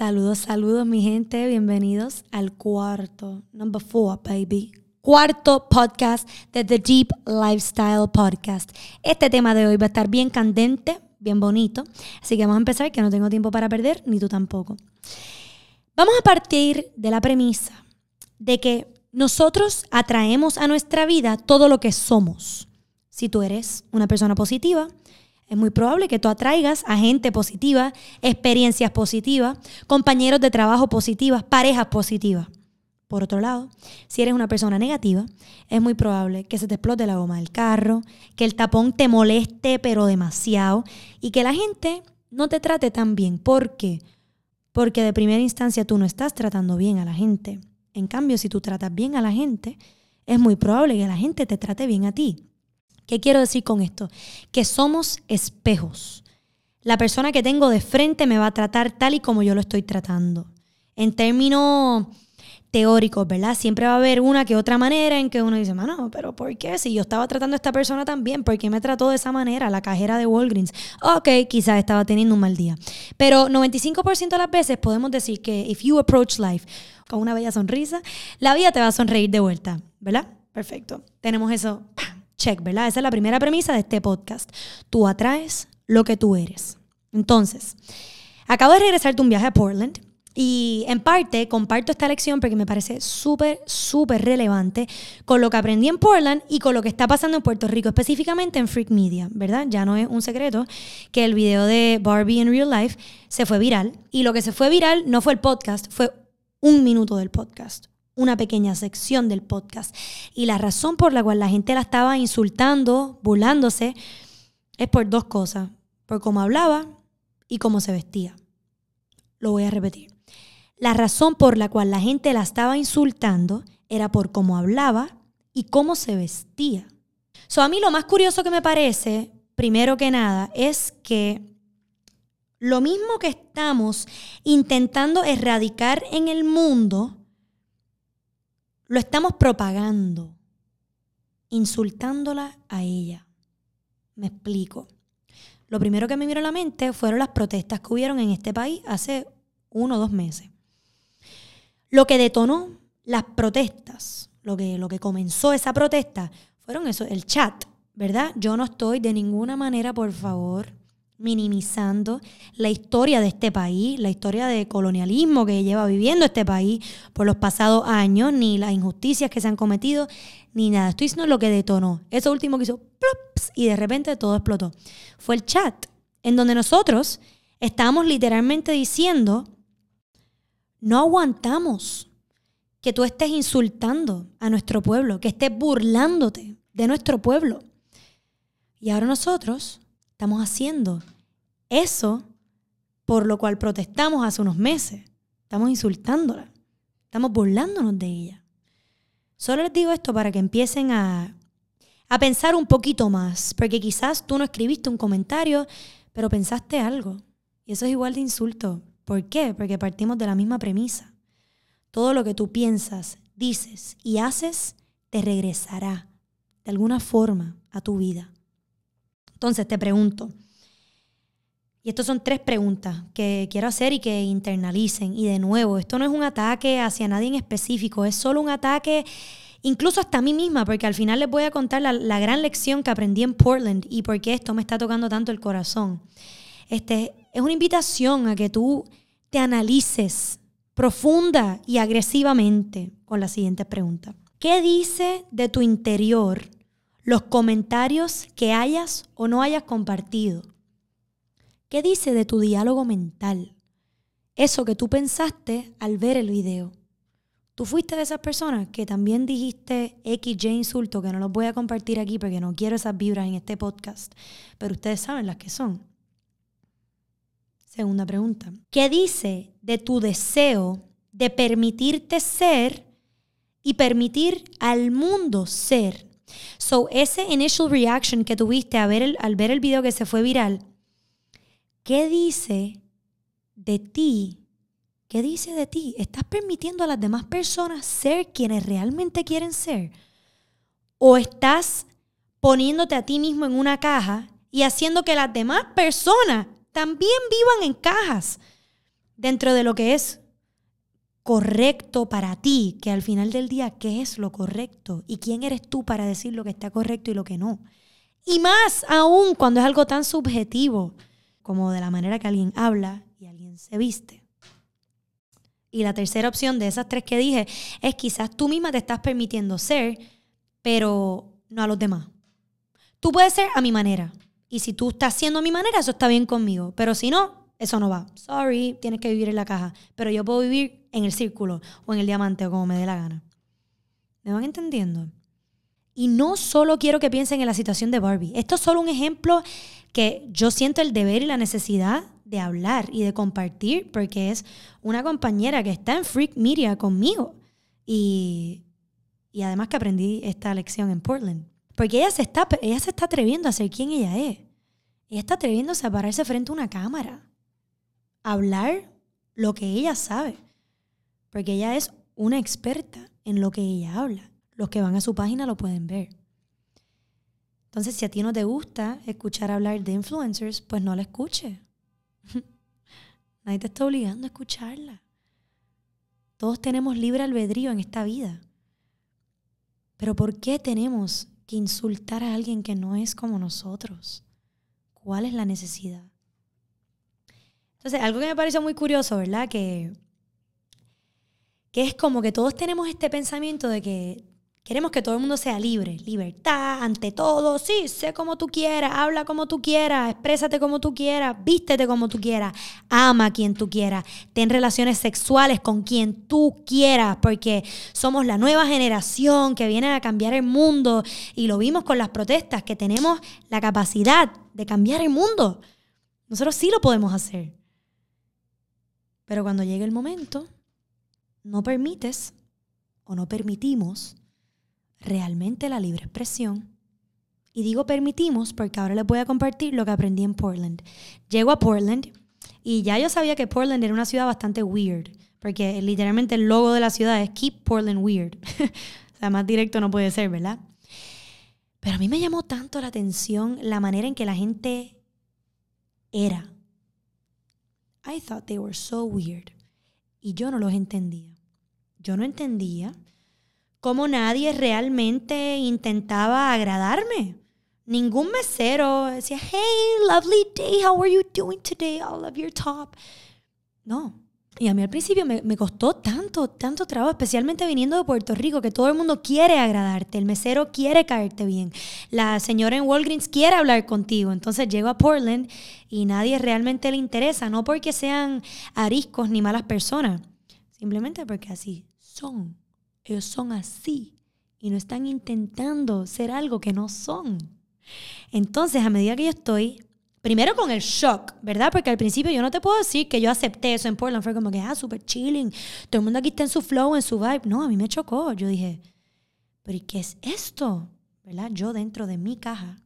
Saludos, saludos mi gente, bienvenidos al cuarto, number four, baby. Cuarto podcast de The Deep Lifestyle Podcast. Este tema de hoy va a estar bien candente, bien bonito, así que vamos a empezar que no tengo tiempo para perder, ni tú tampoco. Vamos a partir de la premisa de que nosotros atraemos a nuestra vida todo lo que somos. Si tú eres una persona positiva, es muy probable que tú atraigas a gente positiva, experiencias positivas, compañeros de trabajo positivas, parejas positivas. Por otro lado, si eres una persona negativa, es muy probable que se te explote la goma del carro, que el tapón te moleste pero demasiado y que la gente no te trate tan bien. ¿Por qué? Porque de primera instancia tú no estás tratando bien a la gente. En cambio, si tú tratas bien a la gente, es muy probable que la gente te trate bien a ti. ¿Qué quiero decir con esto? Que somos espejos. La persona que tengo de frente me va a tratar tal y como yo lo estoy tratando. En términos teóricos, ¿verdad? Siempre va a haber una que otra manera en que uno dice, mano, pero ¿por qué? Si yo estaba tratando a esta persona también, ¿por qué me trató de esa manera? La cajera de Walgreens. Ok, quizás estaba teniendo un mal día. Pero 95% de las veces podemos decir que if you approach life con una bella sonrisa, la vida te va a sonreír de vuelta, ¿verdad? Perfecto. Tenemos eso Check, ¿verdad? Esa es la primera premisa de este podcast. Tú atraes lo que tú eres. Entonces, acabo de regresar de un viaje a Portland y en parte comparto esta lección porque me parece súper, súper relevante con lo que aprendí en Portland y con lo que está pasando en Puerto Rico, específicamente en Freak Media, ¿verdad? Ya no es un secreto que el video de Barbie en Real Life se fue viral y lo que se fue viral no fue el podcast, fue un minuto del podcast una pequeña sección del podcast. Y la razón por la cual la gente la estaba insultando, burlándose, es por dos cosas. Por cómo hablaba y cómo se vestía. Lo voy a repetir. La razón por la cual la gente la estaba insultando era por cómo hablaba y cómo se vestía. So, a mí lo más curioso que me parece, primero que nada, es que lo mismo que estamos intentando erradicar en el mundo, lo estamos propagando, insultándola a ella. Me explico. Lo primero que me vino a la mente fueron las protestas que hubieron en este país hace uno o dos meses. Lo que detonó las protestas, lo que, lo que comenzó esa protesta, fueron eso, el chat, ¿verdad? Yo no estoy de ninguna manera, por favor, minimizando la historia de este país, la historia de colonialismo que lleva viviendo este país por los pasados años, ni las injusticias que se han cometido, ni nada. Estoy diciendo lo que detonó. Eso último que hizo, plops, y de repente todo explotó. Fue el chat, en donde nosotros estábamos literalmente diciendo, no aguantamos que tú estés insultando a nuestro pueblo, que estés burlándote de nuestro pueblo. Y ahora nosotros estamos haciendo eso por lo cual protestamos hace unos meses. Estamos insultándola. Estamos burlándonos de ella. Solo les digo esto para que empiecen a, a pensar un poquito más, porque quizás tú no escribiste un comentario, pero pensaste algo. Y eso es igual de insulto. ¿Por qué? Porque partimos de la misma premisa. Todo lo que tú piensas, dices y haces te regresará de alguna forma a tu vida. Entonces te pregunto, y estas son tres preguntas que quiero hacer y que internalicen. Y de nuevo, esto no es un ataque hacia nadie en específico, es solo un ataque incluso hasta a mí misma, porque al final les voy a contar la, gran lección que aprendí en Portland y por qué esto me está tocando tanto el corazón. Este, es una invitación a que tú te analices profunda y agresivamente con la siguiente pregunta. ¿Qué dice de tu interior los comentarios que hayas o no hayas compartido. ¿Qué dice de tu diálogo mental? Eso que tú pensaste al ver el video. Tú fuiste de esas personas que también dijiste X, Y insulto, que no los voy a compartir aquí porque no quiero esas vibras en este podcast, pero ustedes saben las que son. Segunda pregunta. ¿Qué dice de tu deseo de permitirte ser y permitir al mundo ser So, ese initial reaction que tuviste al ver, el, al ver el video que se fue viral, ¿qué dice de ti? ¿Qué dice de ti? ¿Estás permitiendo a las demás personas ser quienes realmente quieren ser? ¿O estás poniéndote a ti mismo en una caja y haciendo que las demás personas también vivan en cajas? dentro de lo que es correcto para ti, que al final del día, ¿qué es lo correcto? ¿Y quién eres tú para decir lo que está correcto y lo que no? Y más aún cuando es algo tan subjetivo como de la manera que alguien habla y alguien se viste. Y la tercera opción de esas tres que dije es quizás tú misma te estás permitiendo ser, pero no a los demás. Tú puedes ser a mi manera. Y si tú estás siendo a mi manera, eso está bien conmigo. Pero si no, eso no va. Sorry, tienes que vivir en la caja. Pero yo puedo vivir en el círculo o en el diamante o como me dé la gana. ¿Me van entendiendo? Y no solo quiero que piensen en la situación de Barbie. Esto es solo un ejemplo que yo siento el deber y la necesidad de hablar y de compartir porque es una compañera que está en Freak Media conmigo. Y, y además que aprendí esta lección en Portland. Porque ella se, está, ella se está atreviendo a ser quien ella es. Ella está atreviéndose a pararse frente a una cámara. A hablar lo que ella sabe. Porque ella es una experta en lo que ella habla. Los que van a su página lo pueden ver. Entonces, si a ti no te gusta escuchar hablar de influencers, pues no la escuches. Nadie te está obligando a escucharla. Todos tenemos libre albedrío en esta vida. Pero ¿por qué tenemos que insultar a alguien que no es como nosotros? ¿Cuál es la necesidad? Entonces, algo que me parece muy curioso, ¿verdad? Que, que es como que todos tenemos este pensamiento de que Queremos que todo el mundo sea libre, libertad ante todo. Sí, sé como tú quieras, habla como tú quieras, exprésate como tú quieras, vístete como tú quieras, ama a quien tú quieras, ten relaciones sexuales con quien tú quieras, porque somos la nueva generación que viene a cambiar el mundo y lo vimos con las protestas, que tenemos la capacidad de cambiar el mundo. Nosotros sí lo podemos hacer. Pero cuando llegue el momento, no permites o no permitimos realmente la libre expresión. Y digo permitimos porque ahora les voy a compartir lo que aprendí en Portland. Llego a Portland y ya yo sabía que Portland era una ciudad bastante weird, porque literalmente el logo de la ciudad es Keep Portland Weird. o sea, más directo no puede ser, ¿verdad? Pero a mí me llamó tanto la atención la manera en que la gente era. I thought they were so weird. Y yo no los entendía. Yo no entendía cómo nadie realmente intentaba agradarme. Ningún mesero decía, hey, lovely day, how are you doing today? I love your top. No. Y a mí al principio me, me, costó tanto, tanto trabajo, especialmente viniendo de Puerto Rico, que todo el mundo quiere agradarte, el mesero quiere caerte bien, la señora en Walgreens quiere hablar contigo. Entonces llego a Portland y nadie realmente le interesa, no porque sean ariscos ni malas personas, simplemente porque así son. Ellos son así y no están intentando ser algo que no son. Entonces, a medida que yo estoy, primero con el shock, ¿verdad? Porque al principio yo no te puedo decir que yo acepté eso en Portland. Fue como que, ah, súper chilling. Todo el mundo aquí está en su flow, en su vibe. No, a mí me chocó. Yo dije, ¿pero qué es esto? ¿Verdad? Yo dentro de mi caja,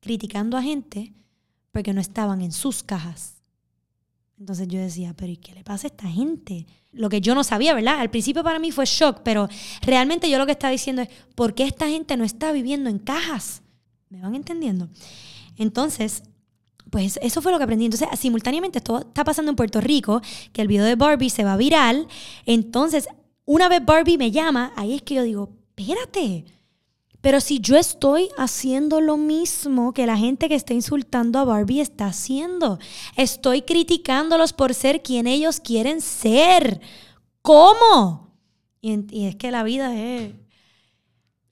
criticando a gente porque no estaban en sus cajas. Entonces yo decía, pero ¿y qué le pasa a esta gente? Lo que yo no sabía, ¿verdad? Al principio para mí fue shock, pero realmente yo lo que estaba diciendo es, ¿por qué esta gente no está viviendo en cajas? ¿Me van entendiendo? Entonces, pues eso fue lo que aprendí. Entonces, simultáneamente esto está pasando en Puerto Rico, que el video de Barbie se va viral. Entonces, una vez Barbie me llama, ahí es que yo digo, espérate, pero si yo estoy haciendo lo mismo que la gente que está insultando a Barbie está haciendo, estoy criticándolos por ser quien ellos quieren ser. ¿Cómo? Y, es que la vida es,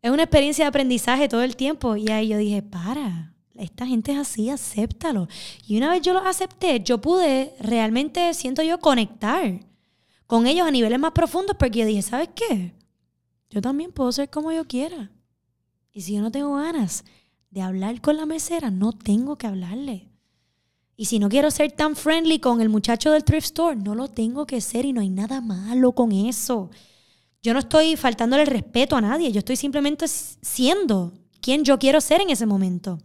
es una experiencia de aprendizaje todo el tiempo. Y ahí yo dije, para, esta gente es así, acéptalo. Y una vez yo lo acepté, yo pude realmente, siento yo, conectar con ellos a niveles más profundos porque yo dije, ¿sabes qué? Yo también puedo ser como yo quiera. Y si yo no tengo ganas de hablar con la mesera, no tengo que hablarle. Y si no quiero ser tan friendly con el muchacho del thrift store, no lo tengo que ser y no hay nada malo con eso. Yo no estoy faltándole respeto a nadie, yo estoy simplemente siendo quien yo quiero ser en ese momento.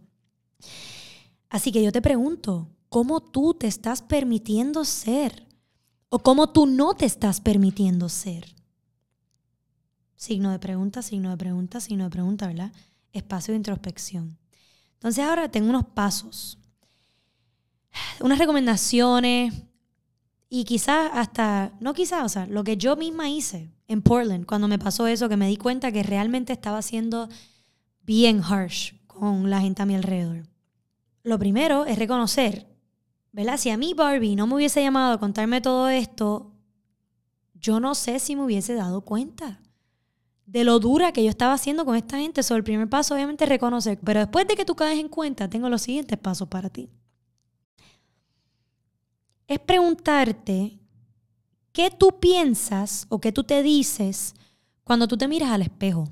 Así que yo te pregunto, ¿cómo tú te estás permitiendo ser? ¿O cómo tú no te estás permitiendo ser? Signo de pregunta, signo de pregunta, signo de pregunta, ¿verdad? Espacio de introspección. Entonces ahora tengo unos pasos, unas recomendaciones Y quizás hasta, no quizás, o sea, lo que yo misma hice en Portland, cuando me pasó eso, que me di cuenta que realmente estaba siendo bien harsh con la gente a mi alrededor. Lo primero es reconocer, ¿verdad? Si a mí Barbie no me hubiese llamado a contarme todo esto, yo no sé si me hubiese dado cuenta de lo dura que yo estaba haciendo con esta gente. Sobre el primer paso, obviamente, reconocer. Pero después de que tú caes en cuenta, tengo los siguientes pasos para ti. Es preguntarte qué tú piensas o qué tú te dices cuando tú te miras al espejo.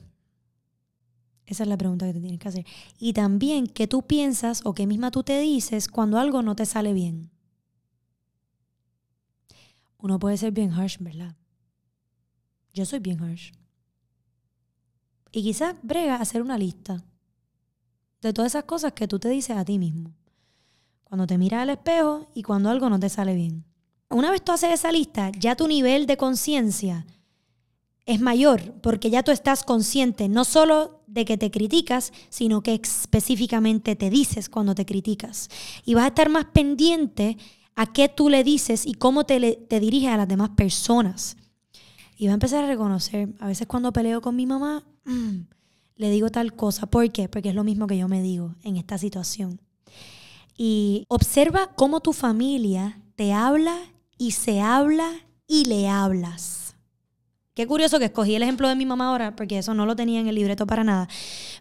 Esa es la pregunta que te tienes que hacer. Y también qué tú piensas o qué misma tú te dices cuando algo no te sale bien. Uno puede ser bien harsh, ¿verdad? Yo soy bien harsh. Y quizás brega hacer una lista de todas esas cosas que tú te dices a ti mismo. Cuando te miras al espejo y cuando algo no te sale bien. Una vez tú haces esa lista, ya tu nivel de conciencia es mayor porque ya tú estás consciente no solo de que te criticas, sino que específicamente te dices cuando te criticas. Y vas a estar más pendiente a qué tú le dices y cómo te, te diriges a las demás personas. Y va a empezar a reconocer, a veces cuando peleo con mi mamá, mm, le digo tal cosa. ¿Por qué? Porque es lo mismo que yo me digo en esta situación. Y observa cómo tu familia te habla y se habla y le hablas. Qué curioso que escogí el ejemplo de mi mamá ahora, porque eso no lo tenía en el libreto para nada.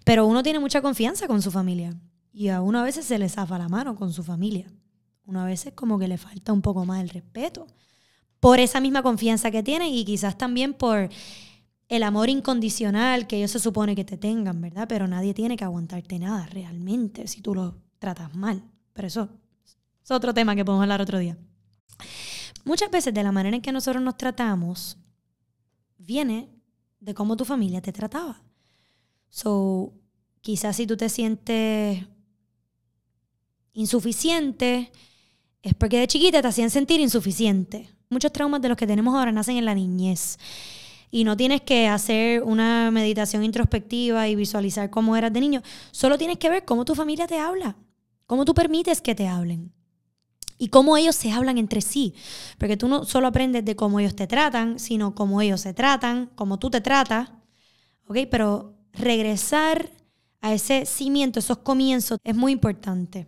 Pero uno tiene mucha confianza con su familia. Y a uno a veces se le zafa la mano con su familia. Uno a veces como que le falta un poco más el respeto por esa misma confianza que tienen y quizás también por el amor incondicional que ellos se supone que te tengan, ¿verdad? Pero nadie tiene que aguantarte nada realmente si tú lo tratas mal. Pero eso es otro tema que podemos hablar otro día. Muchas veces de la manera en que nosotros nos tratamos viene de cómo tu familia te trataba. So, quizás si tú te sientes insuficiente, es porque de chiquita te hacían sentir insuficiente. Muchos traumas de los que tenemos ahora nacen en la niñez. Y no tienes que hacer una meditación introspectiva y visualizar cómo eras de niño. Solo tienes que ver cómo tu familia te habla, cómo tú permites que te hablen y cómo ellos se hablan entre sí. Porque tú no solo aprendes de cómo ellos te tratan, sino cómo ellos se tratan, cómo tú te tratas. ¿Ok? Pero regresar a ese cimiento, esos comienzos, es muy importante.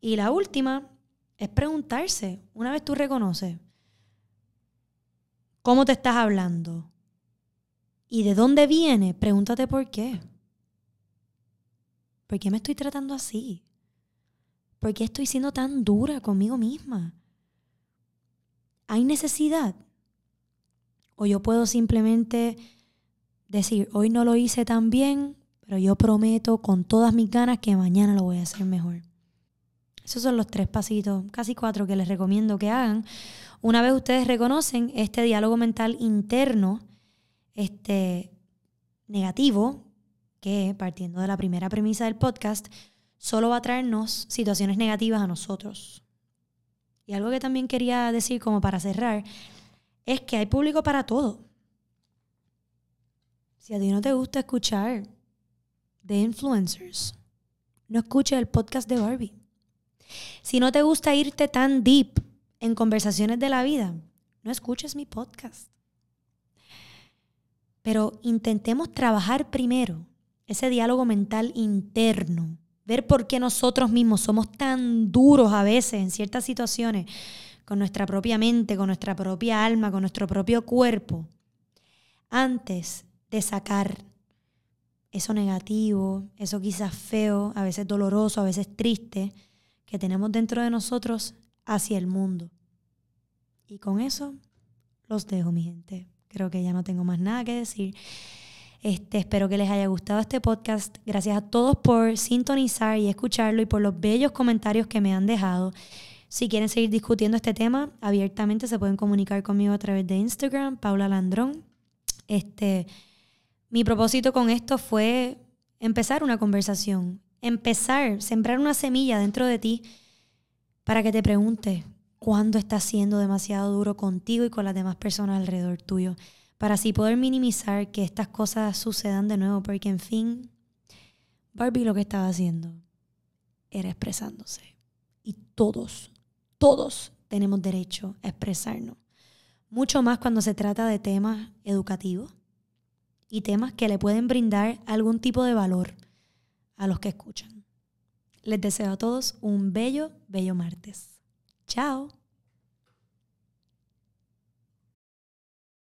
Y la última es preguntarse, una vez tú reconoces cómo te estás hablando y de dónde viene, pregúntate por qué. ¿Por qué me estoy tratando así? ¿Por qué estoy siendo tan dura conmigo misma? ¿Hay necesidad? O yo puedo simplemente decir, hoy no lo hice tan bien, pero yo prometo con todas mis ganas que mañana lo voy a hacer mejor. Esos son los tres pasitos, casi cuatro, que les recomiendo que hagan. Una vez ustedes reconocen este diálogo mental interno, este negativo, que partiendo de la primera premisa del podcast, solo va a traernos situaciones negativas a nosotros. Y algo que también quería decir como para cerrar, es que hay público para todo. Si a ti no te gusta escuchar de influencers, no escuches el podcast de Barbie. Si no te gusta irte tan deep en conversaciones de la vida, no escuches mi podcast. Pero intentemos trabajar primero ese diálogo mental interno, ver por qué nosotros mismos somos tan duros a veces en ciertas situaciones con nuestra propia mente, con nuestra propia alma, con nuestro propio cuerpo, antes de sacar eso negativo, eso quizás feo, a veces doloroso, a veces triste, que tenemos dentro de nosotros hacia el mundo. Y con eso los dejo, mi gente. Creo que ya no tengo más nada que decir. Este, espero que les haya gustado este podcast. Gracias a todos por sintonizar y escucharlo y por los bellos comentarios que me han dejado. Si quieren seguir discutiendo este tema abiertamente, se pueden comunicar conmigo a través de Instagram, Paula Landrón. Este, mi propósito con esto fue empezar una conversación empezar, sembrar una semilla dentro de ti para que te preguntes cuándo estás siendo demasiado duro contigo y con las demás personas alrededor tuyo, para así poder minimizar que estas cosas sucedan de nuevo, porque en fin, Barbie lo que estaba haciendo era expresándose. Y todos, todos tenemos derecho a expresarnos. Mucho más cuando se trata de temas educativos y temas que le pueden brindar algún tipo de valor a los que escuchan. Les deseo a todos un bello, bello martes. Chao.